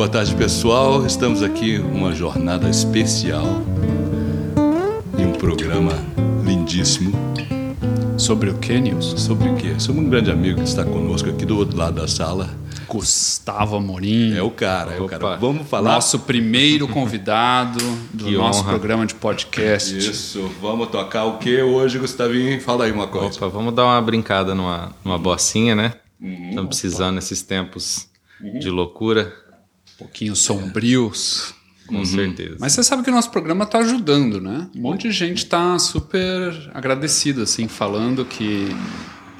boa tarde pessoal. Estamos aqui uma jornada especial em um programa lindíssimo. Sobre o que, Nilson? Sobre o quê? Sobre um grande amigo que está conosco aqui do outro lado da sala. Gustavo Amorim. É o cara, é o cara. Vamos falar. Nosso primeiro convidado do Que nosso honra. programa de podcast. Isso, vamos tocar o que hoje, Gustavinho? Fala aí uma coisa. Opa, vamos dar uma brincada numa, numa bocinha, né? Estamos precisando nesses tempos de loucura, pouquinho sombrios. com certeza. Mas você sabe que o nosso programa está ajudando, né? Um monte de gente está super agradecido, assim, falando que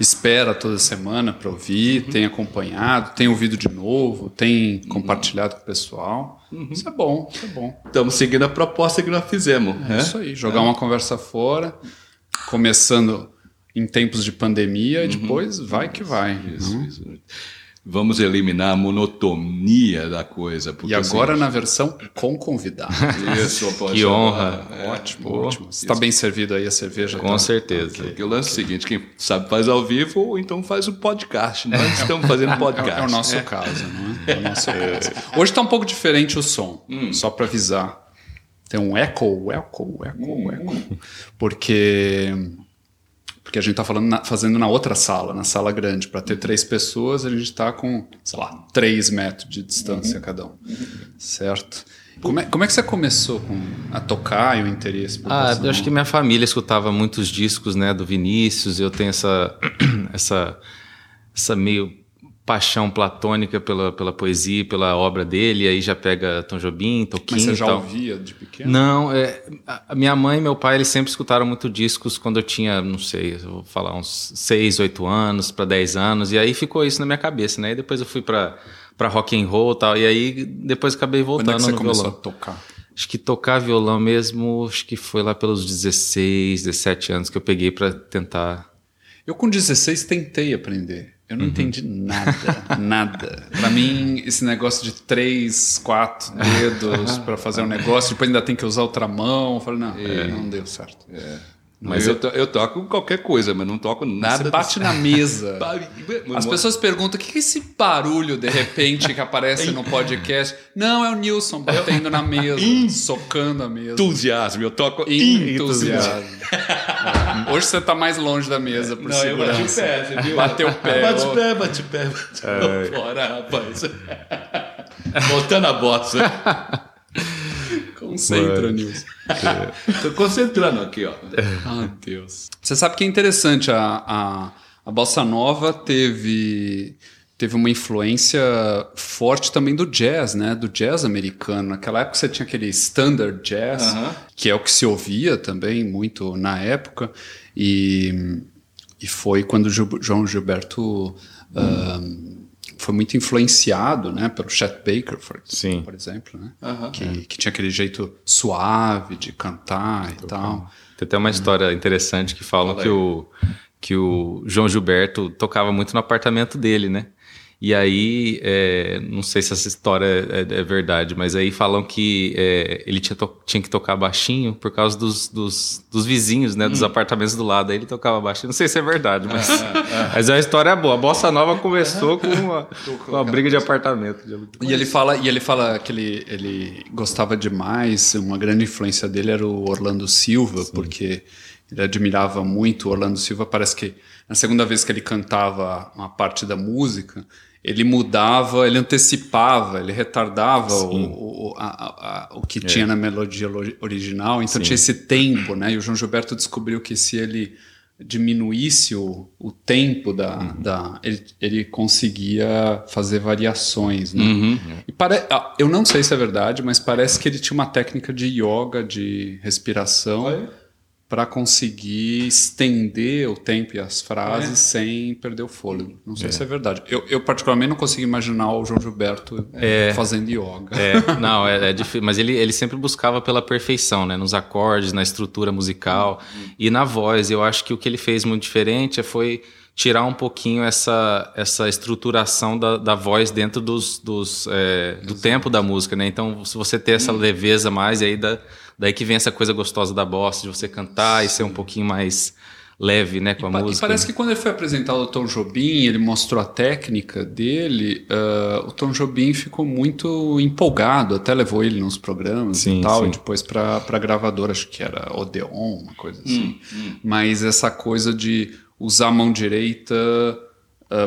espera toda semana para ouvir, tem acompanhado, tem ouvido de novo, tem compartilhado com o pessoal. Isso é bom, isso é bom. Estamos seguindo a proposta que nós fizemos. É né? isso aí, jogar uma conversa fora, começando em tempos de pandemia e depois vai que vai. Isso, isso. Vamos eliminar a monotonia da coisa. porque, E agora assim, na versão com convidado. Isso, pode Que honra. É, ótimo, boa. ótimo. Está bem servido aí a cerveja? Com tá? certeza. Porque o lance é o seguinte, quem sabe faz ao vivo ou então faz o podcast. Nós estamos fazendo É, podcast. é o nosso caso, não é? É o nosso caso. Hoje está um pouco diferente o som, só para avisar. Tem um echo, echo, echo, echo. Porque porque a gente está falando na- fazendo na outra sala, na sala grande, para ter três pessoas, a gente está com, sei lá, três metros de distância cada um, certo? Como é, como é que você começou com, a tocar e o interesse? por Ah, eu acho que minha família escutava muitos discos, né, do Vinícius. Eu tenho essa essa essa meio paixão platônica pela, pela poesia, pela obra dele. Aí já pega Tom Jobim, Toquinho Mas você já ouvia de pequeno? Não, é, a minha mãe e meu pai eles sempre escutaram muito discos quando eu tinha, não sei, vou falar uns 6, 8 anos para 10 anos, e aí ficou isso na minha cabeça, né? E depois eu fui para para rock and roll e tal, e aí depois acabei Quando voltando é que você no começou violão. a tocar? Acho que tocar violão mesmo, acho que foi lá pelos 16, 17 anos que eu peguei para tentar. Eu com 16 tentei aprender. Eu Uhum. não entendi nada, nada. Pra mim, esse negócio de três, quatro dedos pra fazer um negócio, depois ainda tem que usar outra mão. Eu falei, não, não deu certo. Mas eu, to- eu toco qualquer coisa, mas não toco nada. Você bate na mesa. As pessoas perguntam, o que é esse barulho, de repente, que aparece no podcast? Não, é o Nilson batendo na mesa, socando a mesa. Entusiasmo, eu toco Entusiasmo. É. Hoje você tá mais longe da mesa por Não, eu bati o segurança. pé, você viu? Bateu o pé. Bate o pé, bate o pé. Bate o pé. Fora, rapaz. Voltando à bossa. Concentra, Nilson. Tô concentrando aqui, ó. Ah, Deus. Você sabe que é interessante, a, a, a Bossa Nova teve, teve uma influência forte também do jazz, né? Do jazz americano. Naquela época você tinha aquele standard jazz, Aham. que é o que se ouvia também muito na época. E, e foi quando o Gil- João Gilberto ahn, foi muito influenciado né, pelo Chet Baker, por, Sim. por exemplo, né? Que, que tinha aquele jeito suave de cantar e tal. Tem até uma história interessante que falam Fala que o, que o João Gilberto tocava muito no apartamento dele, né? E aí, é, não sei se essa história é, é verdade, mas aí falam que é, ele tinha, tinha que tocar baixinho por causa dos, dos, dos vizinhos, né? Hum. Dos apartamentos do lado. Aí ele tocava baixinho. Não sei se é verdade, mas, mas é uma história boa. A Bossa Nova começou com uma, com uma briga de apartamento. E ele fala, e ele fala que ele, ele gostava demais, uma grande influência dele era o Orlando Silva, porque ele admirava muito o Orlando Silva. Parece que na segunda vez que ele cantava uma parte da música, ele mudava, ele antecipava, ele retardava o, o, a- a- o que tinha na melodia lo- original. Então tinha esse tempo, né? E o João Gilberto descobriu que se ele diminuísse o, o tempo da, da ele, ele conseguia fazer variações, né? E pare, ah, eu não sei se é verdade, mas parece que ele tinha uma técnica de yoga, de respiração, para conseguir estender o tempo e as frases sem perder o fôlego. Não sei se é verdade. Eu, eu, particularmente, não consigo imaginar o João Gilberto fazendo yoga. É, não, é, é difícil, mas ele, ele sempre buscava pela perfeição, né? Nos acordes, na estrutura musical e na voz. Eu acho que o que ele fez muito diferente foi tirar um pouquinho essa, essa estruturação da, da voz dentro dos, dos, é, do tempo da música, né? Então, se você ter essa leveza mais, aí da, daí que vem essa coisa gostosa da bossa, de você cantar e ser um pouquinho mais leve, né, com a música. E parece que quando ele foi apresentar o Tom Jobim, ele mostrou a técnica dele, ah, o Tom Jobim ficou muito empolgado, até levou ele nos programas Sim, e tal, sim. e depois pra, pra gravadora, acho que era Odeon, uma coisa assim. Hum, Mas essa coisa de usar a mão direita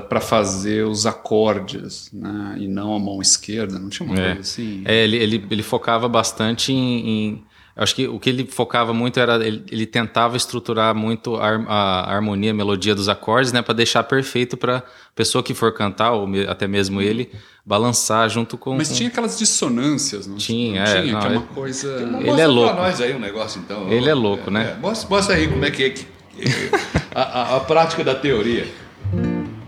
para fazer os acordes, né? E não a mão esquerda, não tinha uma É. coisa assim? É, ele, ele, ele focava bastante em, em- Acho que o que ele focava muito era. Ele, ele tentava estruturar muito a, a harmonia, a melodia dos acordes, né? para deixar perfeito para pessoa que for cantar, ou me- até mesmo ele, balançar junto com. Mas com- tinha aquelas dissonâncias, não Tinha, não é, tinha? não, que é uma ele- coisa... Ele é louco. pra nós aí um negócio, então. Ele é louco, né? Mostra, mostra aí como é que é que, a, a- a prática da teoria.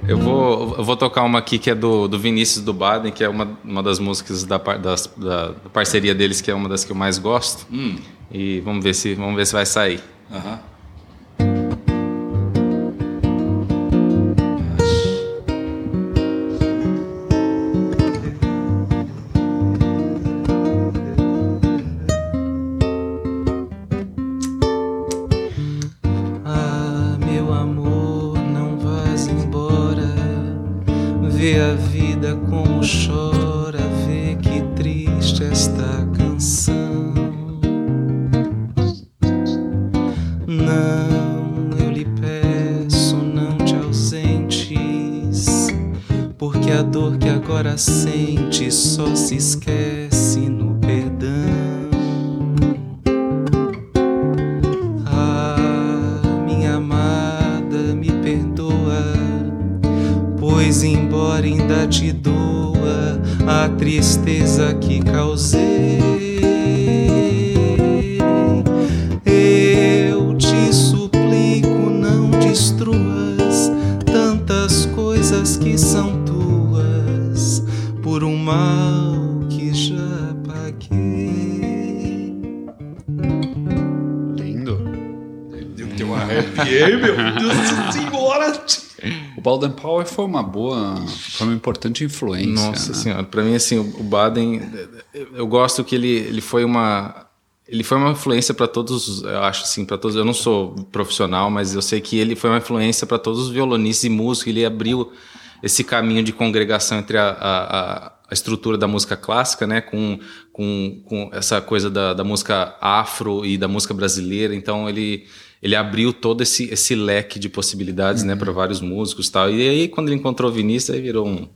Eu vou, eu vou tocar uma aqui que é do, do Vinícius do Baden, que é uma, uma das músicas da, das- da, da parceria deles, que é uma das que eu mais gosto. Hum. E vamos ver se vamos ver se vai sair. Aham. Ah, tristeza que causei. O Baden Powell foi uma boa, foi uma importante influência. Nossa né? senhora, para mim assim, o Baden, eu gosto que ele, ele foi uma ele foi uma influência para todos, eu acho assim, para todos. Eu não sou profissional, mas eu sei que ele foi uma influência para todos os violonistas e músicos. Ele abriu esse caminho de congregação entre a, a, a- a estrutura da música clássica, né, com, com, com essa coisa da, da música afro e da música brasileira. Então ele ele abriu todo esse, esse leque de possibilidades, né, para vários músicos, e tal. E aí quando ele encontrou o Vinícius, aí virou um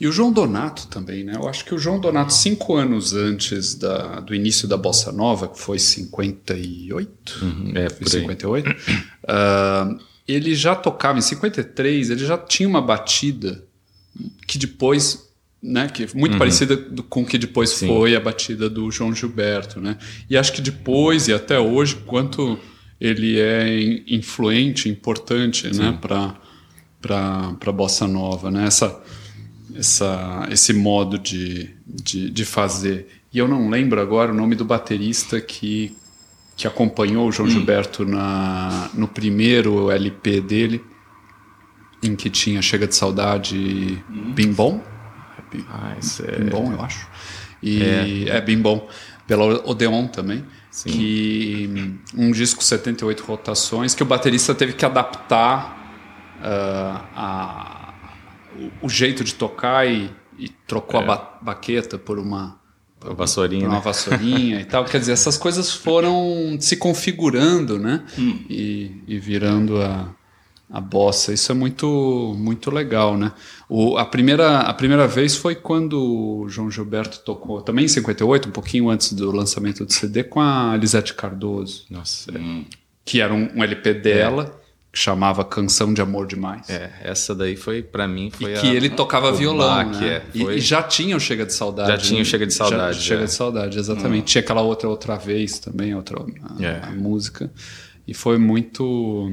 E o João Donato também, né? Eu acho que o João Donato, cinco anos antes da- do início da Bossa Nova, que foi 58, é, foi por aí. 58, ah, ele já tocava em 53, ele já tinha uma batida que depois, né, que é muito parecida do- com o que depois Sim. foi a batida do João Gilberto, né? E acho que depois e até hoje, quanto ele é in- influente, importante, né, para para bossa nova, né? Essa essa, esse modo de, de, de fazer. E eu não lembro agora o nome do baterista que, que acompanhou o João Gilberto na, no primeiro LP dele, em que tinha Chega de Saudade Bim Bom. Ah, é... Bim Bom, eu acho. E é, Bim Bom. Pela Odeon também. Que um disco 78 rotações que o baterista teve que adaptar ah, a, o, o jeito de tocar e, e trocou a ba- baqueta por uma A vassourinha, por uma né? vassourinha e tal. Quer dizer, essas coisas foram se configurando, né? E, e virando a, a bossa. Isso é muito, muito legal, né? O, a, primeira, a primeira vez foi quando o João Gilberto tocou, também em 58, um pouquinho antes do lançamento do CD, com a Lisete Cardoso, Nossa, que era um, um LP dela, que chamava Canção de Amor Demais. é, essa daí foi, pra mim, foi E a- que ele tocava violão, baque, né? é, E- foi- e, já tinha o Chega de Saudade. Já tinha o Chega de Já- Saudade, Chega é. de Saudade, exatamente. Tinha aquela outra outra vez também, outra a, É. a música. E foi muito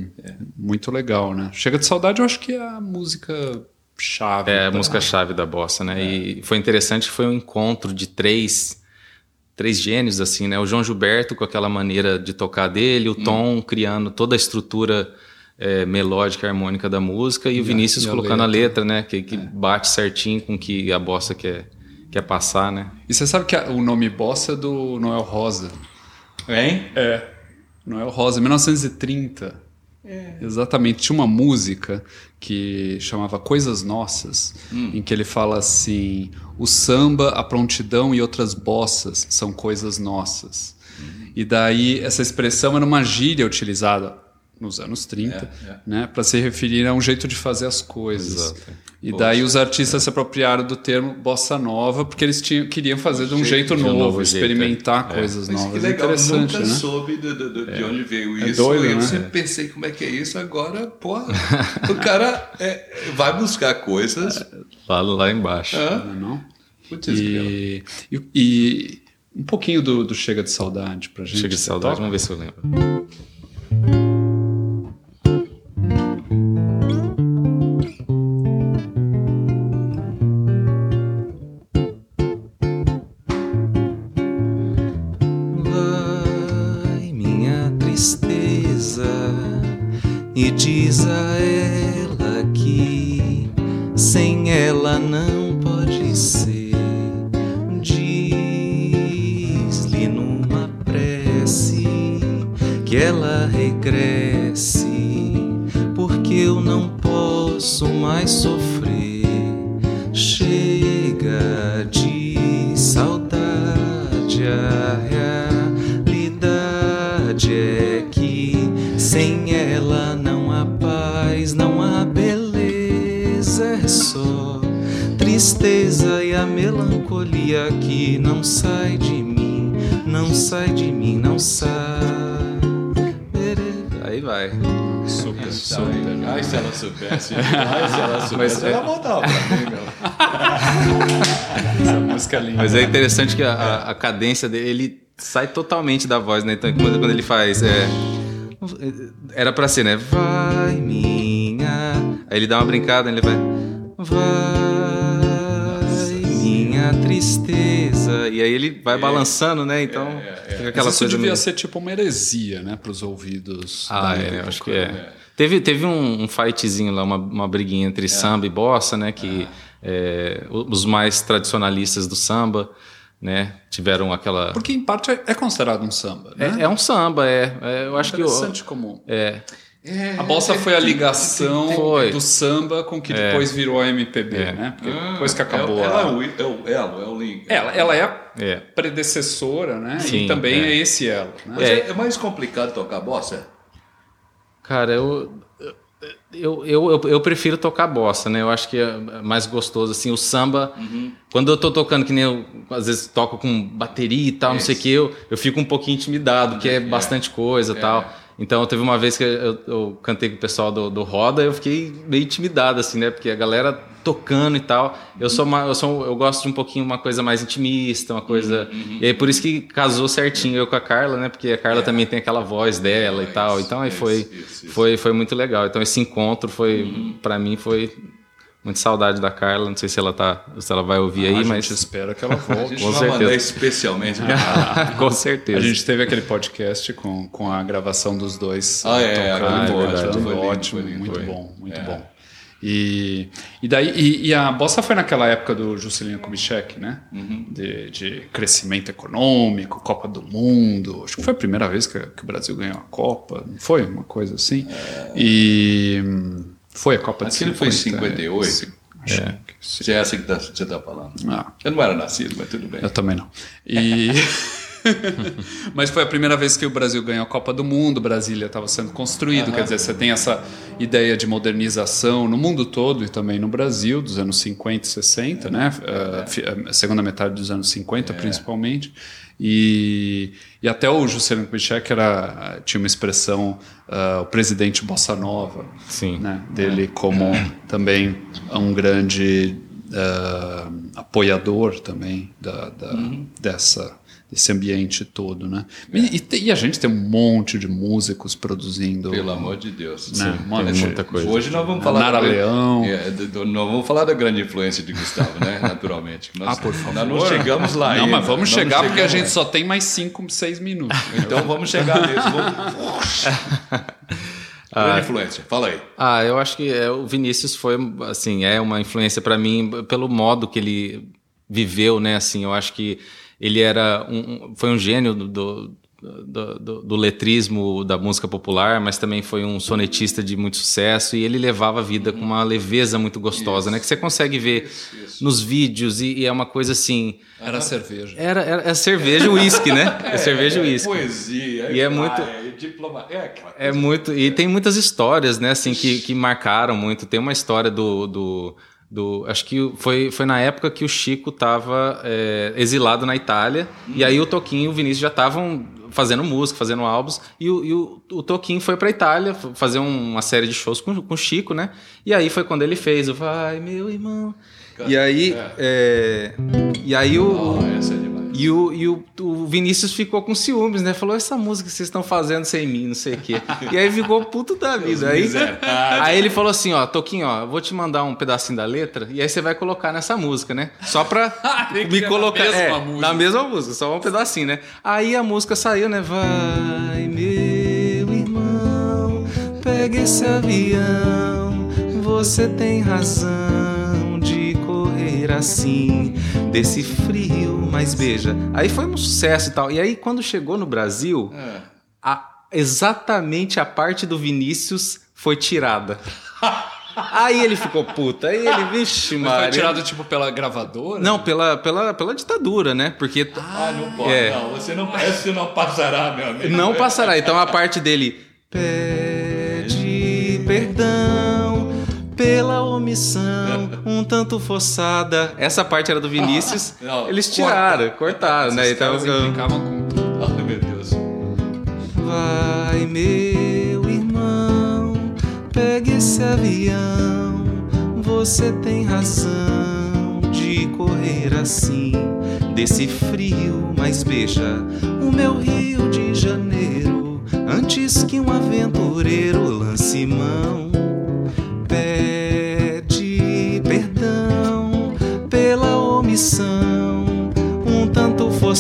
muito legal, né? Chega de Saudade eu acho que é a música chave. É a pra- música-chave da bossa, né? E foi interessante que foi um encontro de três três gênios, assim, né? O João Gilberto com aquela maneira de tocar dele, o Tom criando toda a estrutura é, melódica, harmônica da música e o Vinícius e a colocando a letra, né? Que, que bate certinho com o que a bossa quer, quer passar, né? E você sabe que a- o nome Bossa é do Noel Rosa. Hein? É. Noel Rosa, 1930. É. Exatamente. Tinha uma música que chamava Coisas Nossas, hum. em que ele fala assim: o samba, a prontidão e outras bossas são coisas nossas. Hum. E daí essa expressão era uma gíria utilizada nos anos 30, é, é. né, para se referir a um jeito de fazer as coisas. Exato. E Poxa, daí os artistas é. se apropriaram do termo bossa nova porque eles tinham, queriam fazer de um jeito, jeito novo, novo, experimentar jeito, é. coisas Mas novas. Que legal, Interessante, nunca né? soube de, de, de é. onde veio isso. Doido, eu né? sempre pensei como é que é isso. Agora, pô, o cara vai buscar coisas lá, lá embaixo. Não, não? E, e, e, um pouquinho do, do Chega de Saudade pra gente. Chega de Saudade, vamos ver se eu lembro. Soubesse. Ai, se ela soubesse, Mas, ela é... voltava pra mim, meu. Essa música é linda. Mas é interessante que a, a cadência dele, ele sai totalmente da voz, né? Então, quando, quando ele faz. É, era pra ser, né? Vai, minha. Aí ele dá uma brincada, ele vai. Vai, tristeza. E aí ele vai é, balançando, né? Então. É, é, é. aquela Mas isso coisa devia meio... ser tipo uma heresia, né? Pros ouvidos. Ah, é, época, acho que é. Né? Teve, teve um, um fightzinho lá, uma, uma briguinha entre é. samba e bossa, né? Que é. os mais tradicionalistas do samba, né? Tiveram aquela. Porque em parte é, considerado um samba, né? É, é um samba, é. é eu acho Interessante que. comum. É. É, a bossa foi a ligação foi. do samba com que é. depois virou a MPB, é. né? Porque ah, depois que acabou. Ela, a... é, o, é o elo, é o link. Ela, ela é a predecessora, né? Sim, e também é, esse elo. Né? é, mais complicado tocar bossa? Cara, eu, eu, eu, eu, eu, prefiro tocar bossa, né? Eu acho que é mais gostoso, assim, o samba... Uhum. Quando eu tô tocando, que nem eu, às vezes, toco com bateria e tal, é não sei o que, eu, eu fico um pouquinho intimidado, porque é, é bastante coisa e é. tal. Então, teve uma vez que eu, eu cantei com o pessoal do, do Roda, eu fiquei meio intimidado, assim, né? Porque a galera tocando e tal. Eu sou, uma, eu sou eu gosto de um pouquinho uma coisa mais intimista, uma coisa. Uhum, uhum. E aí por isso que casou certinho eu com a Carla, né? Porque a Carla é. também tem aquela voz dela é, e tal. Isso, então aí foi, isso, isso, foi, foi muito legal. Então esse encontro foi, uhum. para mim, foi Muita saudade da Carla, não sei se ela tá, se ela vai ouvir ah, aí, mas a gente espera que ela volte. a gente com certeza. especialmente. com certeza. A gente teve aquele podcast com, com a gravação dos dois. Ah, é, tocando, é verdade. Foi ótimo, foi lindo, muito foi. bom, muito é. bom. E, e daí e, e, a bossa foi naquela época do Juscelino Kubitschek, né? Uhum. De, de, crescimento econômico, Copa do Mundo. Acho que foi a primeira vez que, que o Brasil ganhou a Copa, não foi uma coisa assim. É... E foi a Copa Aquilo de 50. foi em 58. É. é. Se é essa que tá, você está falando. Ah. Eu não era nascido, mas tudo bem. Eu também não. E Mas foi a primeira vez que o Brasil ganhou a Copa do Mundo, Brasília estava sendo construído, uhum. quer dizer, você tem essa ideia de modernização no mundo todo e também no Brasil, dos anos 50 e 60, é, né? É. A segunda metade dos anos 50, é. principalmente. E, e até o Juscelino Kubitschek era, tinha uma expressão, uh, o presidente Bossa Nova, Sim. Né? dele como também um grande uh, apoiador também da, da uhum. dessa esse ambiente todo, né? É. E, e, a gente tem um monte de músicos produzindo. Pelo amor de Deus. Né? Sim, Mano, muita coisa. Hoje nós vamos falar. Nara da, Leão. É, do, nós vamos falar da grande influência de Gustavo, né? Naturalmente. Nós, ah, por favor. Nós não chegamos lá Não, ainda. mas vamos chegar porque a gente só tem mais 5, 6 minutos. Então vamos chegar nisso. Vamos... Grande ah, influência, fala aí. Ah, eu acho que é, o Vinícius foi, assim, é uma influência para mim pelo modo que ele viveu, né? Assim, eu acho que ele era um, foi um gênio do, do, do, do, do, letrismo da música popular, mas também foi um sonetista de muito sucesso e ele levava a vida com uma leveza muito gostosa, isso. né? Que você consegue ver isso, isso. nos vídeos e, e, é uma coisa assim. Era cerveja. Era, era, é cerveja e uísque, né? É, é cerveja e uísque. poesia. E é, muito. É, diploma, é, é muito. E tem muitas histórias, né? Assim que, que marcaram muito. Tem uma história do, do do, acho que foi, foi na época que o Chico estava é, exilado na Itália uhum. e aí o Toquinho e o Vinícius já estavam fazendo música, fazendo álbuns e o, e o, o Toquinho foi para Itália fazer uma série de shows com, com o Chico, né? E aí foi quando ele fez o Vai meu irmão. e aí, é. É, e aí o, oh, essa é e o, e o, o Vinícius ficou com ciúmes, né? Falou, essa música que vocês estão fazendo sem mim, não sei o quê. E aí ficou puto da vida. Aí, aí ele falou assim, ó, Toquinho, ó, vou te mandar um pedacinho da letra e aí você vai colocar nessa música, né? Só pra me colocar... Na mesma, é, música. na mesma música, só um pedacinho, né? Aí a música saiu, né? Vai, meu irmão, pega esse avião, você tem razão de correr assim desse frio, mas beija. Aí foi um sucesso e tal. E aí, quando chegou no Brasil, é. a, exatamente a parte do Vinícius foi tirada. Aí ele ficou puta. Aí ele, vixe, mano. Foi tirado, tipo, pela gravadora? Não, pela, pela, pela ditadura, né? Porque. Ah, não pode, é. não. Você não, esse não passará, meu amigo. Não passará. Então a parte dele. Pede perdão pela omissão, um tanto forçada. Essa parte era do Vinícius. Não, eles tiraram, corta. cortaram, né? Então implicavam com tudo. Ai, meu Deus. Vai, meu irmão, pegue esse avião. Você tem razão de correr assim, desse frio, mas beija o meu Rio de Janeiro. Antes que um aventureiro lance mão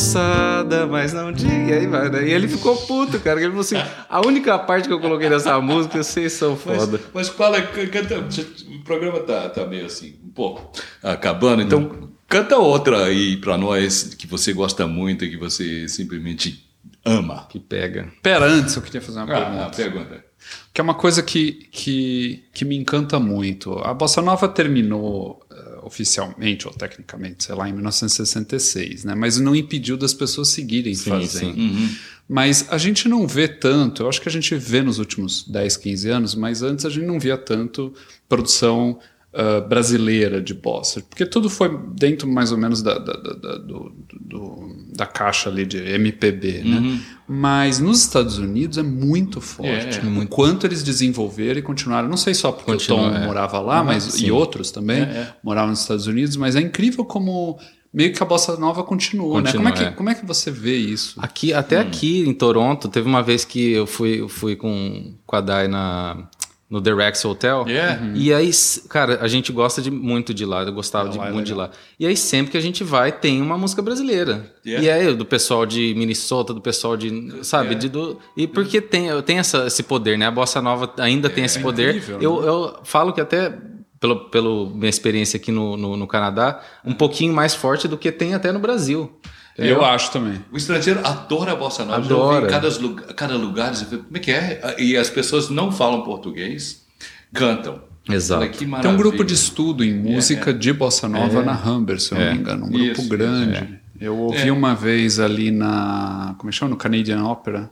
forçada, mas não diga. E aí vai? E ele ficou puto, cara. Ele falou assim: a única parte que eu coloquei nessa música, vocês são foda. Mas, mas fala, canta, o programa tá, tá meio assim, um pouco acabando, então. Hum. Canta outra aí pra nós que você gosta muito e que você simplesmente ama. Que pega. Pera, antes eu queria fazer uma ah, pergunta. Ah, pergunta que é uma coisa que, que, que me encanta muito. A Bossa Nova terminou oficialmente, ou tecnicamente, sei lá, em 1966, né? mas não impediu das pessoas seguirem sim, fazendo. Sim. Uhum. Mas a gente não vê tanto, eu acho que a gente vê nos últimos 10, 15 anos, mas antes a gente não via tanto produção uh, brasileira de bossa, porque tudo foi dentro mais ou menos da, da, da, do, do, da caixa ali de MPB, né? uhum. né? Mas nos Estados Unidos é muito forte. É, é. O quanto eles desenvolveram e continuaram, não sei só porque Continua, o Tom é. morava lá, uhum, mas sim. e outros também é, é, moravam nos Estados Unidos, mas é incrível como meio que a bossa nova continua, né? Continua, né? Como é, que, como é que você vê isso? Aqui, até hum. aqui em Toronto, teve uma vez que eu fui, eu fui com, com a Dai na no The Rex Hotel. Yeah. Uhum. E aí, cara, a gente gosta de, muito de lá, eu gostava de, é muito de lá. E aí, sempre que a gente vai, tem uma música brasileira. Yeah. E aí, do pessoal de Minnesota, do pessoal de. Sabe? Yeah. De, do, e porque tem, tem essa, esse poder, né? A Bossa Nova ainda tem é, esse poder. Incrível, eu, né? eu falo que até. Pelo, pelo minha experiência aqui no, no, no Canadá, um pouquinho mais forte do que tem até no Brasil. Entendeu? Eu acho também. O estrangeiro adora a bossa nova. Adora. Em cada, cada lugar, como é que é? E as pessoas não falam português, cantam. Exato. Tem um grupo de estudo em música é, é. de bossa nova é. na Humber, se eu não me é. engano. Um grupo Isso, grande. É. Eu ouvi uma vez ali na. Como é que chama? No Canadian Opera.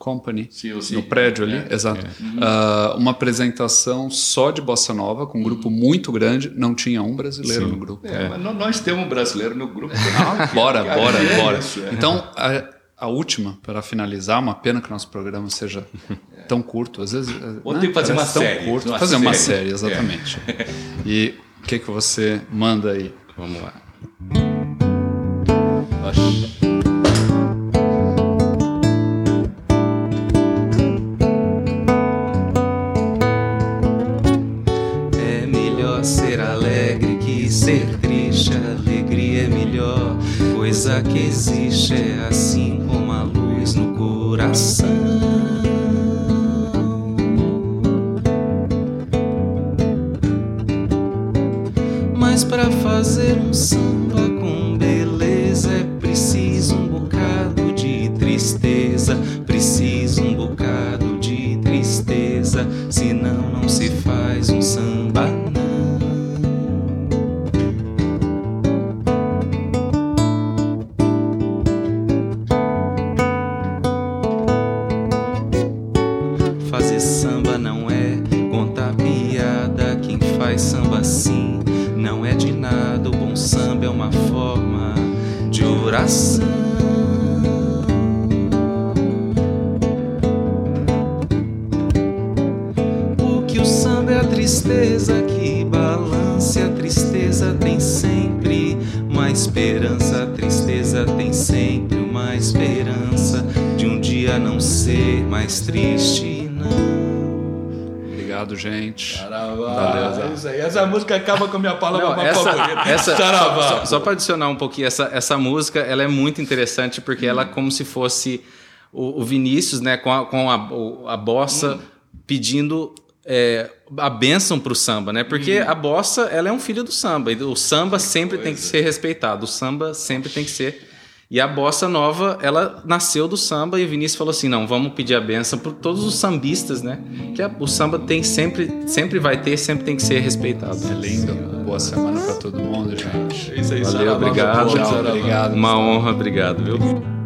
Company, no prédio ali, é, exato. É. Uh, uma apresentação só de bossa nova, com um grupo uhum. muito grande, não tinha um brasileiro sim. no grupo. É, mas nós temos um brasileiro no grupo. Ah, bora, bora, bora. Isso, é. então, a, a, última, para finalizar, uma pena que o nosso programa seja tão curto, às vezes. Ou né, tem que fazer uma série. Curto, uma fazer série. uma série, exatamente. E o que, que você manda aí? Vamos lá. Música acaba com a minha palavra Não, essa, favorita. essa Saravá. só, só para adicionar um pouquinho, essa, essa música ela é muito interessante porque ela é como se fosse o, o Vinícius, né, com a, com a, a bossa pedindo é, a bênção para o samba, né? Porque a bossa ela é um filho do samba e o samba sempre tem que ser respeitado, o samba sempre tem que ser e a bossa nova, ela nasceu do samba e o Vinícius falou assim: não, vamos pedir a benção para todos os sambistas, né? Que a- o samba tem sempre, sempre vai ter, sempre tem que ser respeitado. É lindo. Boa semana pra todo mundo, gente. É isso aí, Valeu, obrigado. Saravá. obrigado. Uma honra, obrigado, viu?